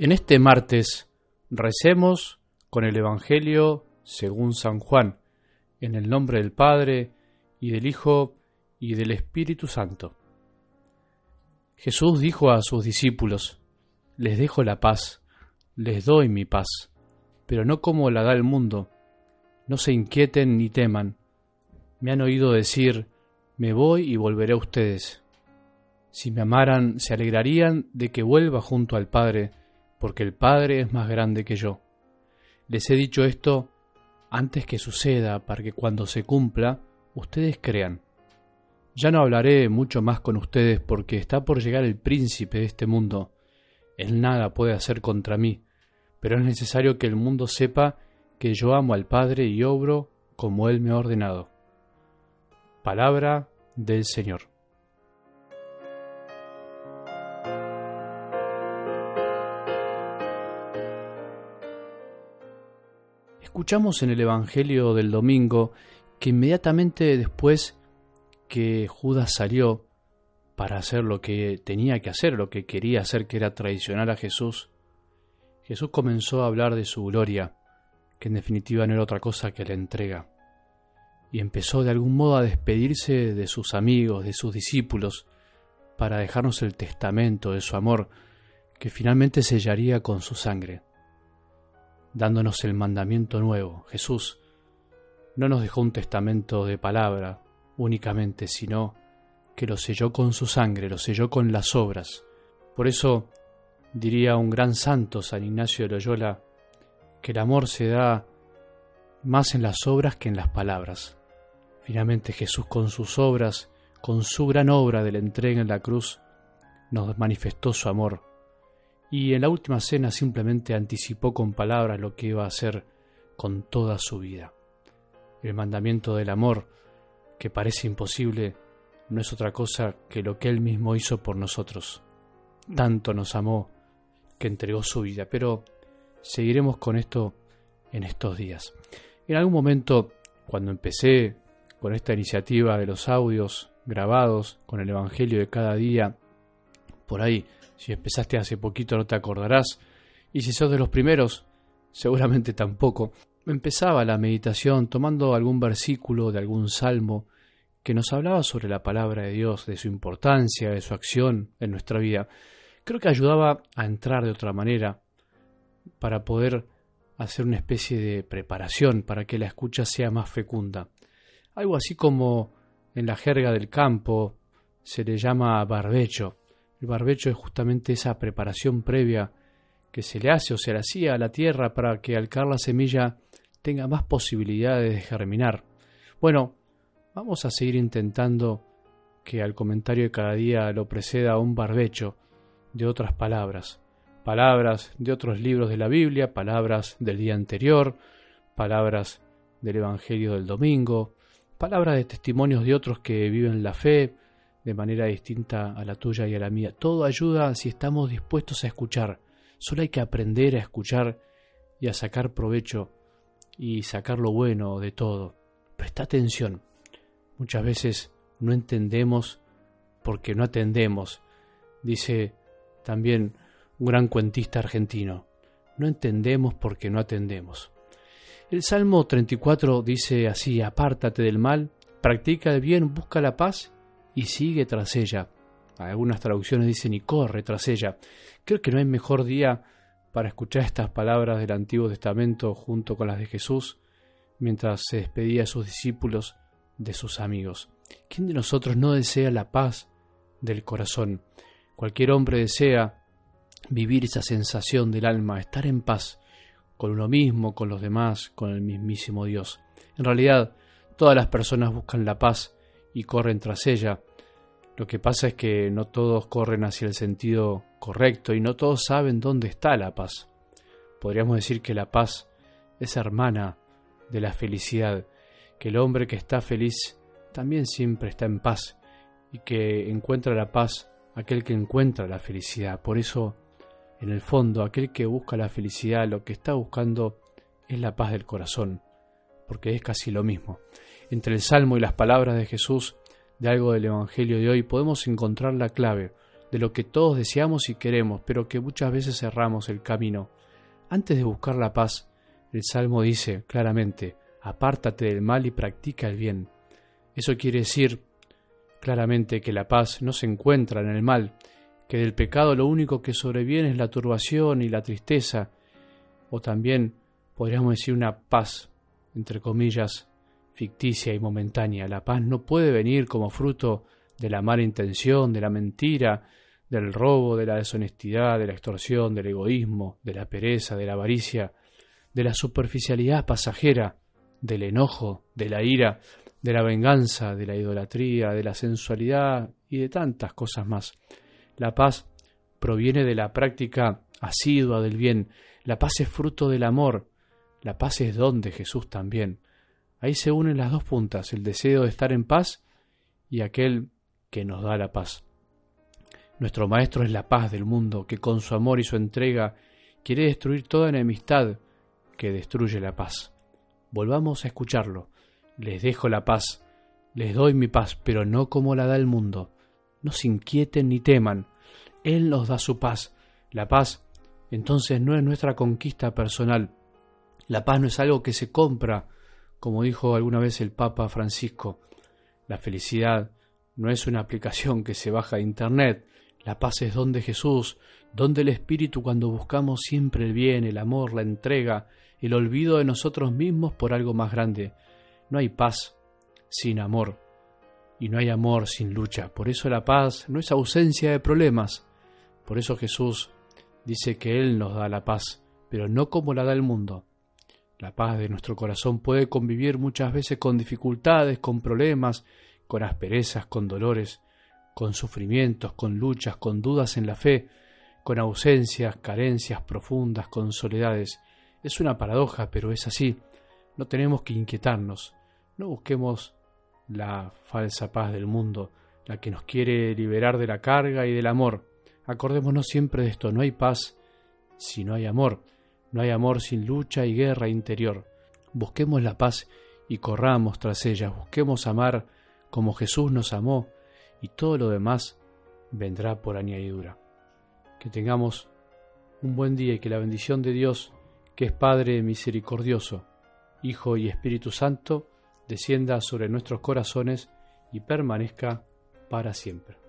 En este martes recemos con el Evangelio según San Juan, en el nombre del Padre, y del Hijo, y del Espíritu Santo. Jesús dijo a sus discípulos, Les dejo la paz, les doy mi paz, pero no como la da el mundo. No se inquieten ni teman. Me han oído decir, Me voy y volveré a ustedes. Si me amaran, se alegrarían de que vuelva junto al Padre, porque el Padre es más grande que yo. Les he dicho esto antes que suceda, para que cuando se cumpla, ustedes crean. Ya no hablaré mucho más con ustedes porque está por llegar el príncipe de este mundo. Él nada puede hacer contra mí, pero es necesario que el mundo sepa que yo amo al Padre y obro como Él me ha ordenado. Palabra del Señor. Escuchamos en el Evangelio del domingo que inmediatamente después que Judas salió para hacer lo que tenía que hacer, lo que quería hacer, que era traicionar a Jesús, Jesús comenzó a hablar de su gloria, que en definitiva no era otra cosa que la entrega, y empezó de algún modo a despedirse de sus amigos, de sus discípulos, para dejarnos el testamento de su amor, que finalmente sellaría con su sangre dándonos el mandamiento nuevo. Jesús no nos dejó un testamento de palabra únicamente, sino que lo selló con su sangre, lo selló con las obras. Por eso diría un gran santo, San Ignacio de Loyola, que el amor se da más en las obras que en las palabras. Finalmente Jesús con sus obras, con su gran obra de la entrega en la cruz, nos manifestó su amor, y en la última cena simplemente anticipó con palabras lo que iba a hacer con toda su vida. El mandamiento del amor, que parece imposible, no es otra cosa que lo que Él mismo hizo por nosotros. Tanto nos amó que entregó su vida, pero seguiremos con esto en estos días. En algún momento, cuando empecé con esta iniciativa de los audios grabados con el Evangelio de cada día, por ahí si empezaste hace poquito no te acordarás, y si sos de los primeros, seguramente tampoco. Empezaba la meditación tomando algún versículo de algún salmo que nos hablaba sobre la palabra de Dios, de su importancia, de su acción en nuestra vida. Creo que ayudaba a entrar de otra manera para poder hacer una especie de preparación para que la escucha sea más fecunda. Algo así como en la jerga del campo se le llama barbecho. El barbecho es justamente esa preparación previa que se le hace o se le hacía a la tierra para que al caer la semilla tenga más posibilidades de germinar. Bueno, vamos a seguir intentando que al comentario de cada día lo preceda un barbecho de otras palabras, palabras de otros libros de la Biblia, palabras del día anterior, palabras del Evangelio del domingo, palabras de testimonios de otros que viven la fe, de manera distinta a la tuya y a la mía. Todo ayuda si estamos dispuestos a escuchar. Solo hay que aprender a escuchar y a sacar provecho y sacar lo bueno de todo. Presta atención. Muchas veces no entendemos porque no atendemos. Dice también un gran cuentista argentino. No entendemos porque no atendemos. El Salmo 34 dice así, apártate del mal, practica el bien, busca la paz y sigue tras ella. Algunas traducciones dicen y corre tras ella. Creo que no hay mejor día para escuchar estas palabras del Antiguo Testamento junto con las de Jesús mientras se despedía a sus discípulos de sus amigos. ¿Quién de nosotros no desea la paz del corazón? Cualquier hombre desea vivir esa sensación del alma, estar en paz con uno mismo, con los demás, con el mismísimo Dios. En realidad, todas las personas buscan la paz y corren tras ella, lo que pasa es que no todos corren hacia el sentido correcto y no todos saben dónde está la paz. Podríamos decir que la paz es hermana de la felicidad, que el hombre que está feliz también siempre está en paz y que encuentra la paz aquel que encuentra la felicidad. Por eso, en el fondo, aquel que busca la felicidad lo que está buscando es la paz del corazón, porque es casi lo mismo. Entre el Salmo y las palabras de Jesús de algo del Evangelio de hoy podemos encontrar la clave, de lo que todos deseamos y queremos, pero que muchas veces cerramos el camino. Antes de buscar la paz, el Salmo dice claramente, apártate del mal y practica el bien. Eso quiere decir claramente que la paz no se encuentra en el mal, que del pecado lo único que sobreviene es la turbación y la tristeza, o también podríamos decir una paz, entre comillas, ficticia y momentánea. La paz no puede venir como fruto de la mala intención, de la mentira, del robo, de la deshonestidad, de la extorsión, del egoísmo, de la pereza, de la avaricia, de la superficialidad pasajera, del enojo, de la ira, de la venganza, de la idolatría, de la sensualidad y de tantas cosas más. La paz proviene de la práctica asidua del bien. La paz es fruto del amor. La paz es don de Jesús también. Ahí se unen las dos puntas, el deseo de estar en paz y aquel que nos da la paz. Nuestro Maestro es la paz del mundo, que con su amor y su entrega quiere destruir toda enemistad que destruye la paz. Volvamos a escucharlo. Les dejo la paz, les doy mi paz, pero no como la da el mundo. No se inquieten ni teman. Él nos da su paz. La paz entonces no es nuestra conquista personal. La paz no es algo que se compra, como dijo alguna vez el Papa Francisco. La felicidad no es una aplicación que se baja de Internet. La paz es donde Jesús, donde el Espíritu cuando buscamos siempre el bien, el amor, la entrega, el olvido de nosotros mismos por algo más grande. No hay paz sin amor y no hay amor sin lucha. Por eso la paz no es ausencia de problemas. Por eso Jesús dice que Él nos da la paz, pero no como la da el mundo. La paz de nuestro corazón puede convivir muchas veces con dificultades, con problemas, con asperezas, con dolores, con sufrimientos, con luchas, con dudas en la fe, con ausencias, carencias profundas, con soledades. Es una paradoja, pero es así. No tenemos que inquietarnos. No busquemos la falsa paz del mundo, la que nos quiere liberar de la carga y del amor. Acordémonos siempre de esto, no hay paz si no hay amor, no hay amor sin lucha y guerra interior. Busquemos la paz y corramos tras ella, busquemos amar como Jesús nos amó, y todo lo demás vendrá por añadidura. Que tengamos un buen día y que la bendición de Dios, que es Padre misericordioso, Hijo y Espíritu Santo, descienda sobre nuestros corazones y permanezca para siempre.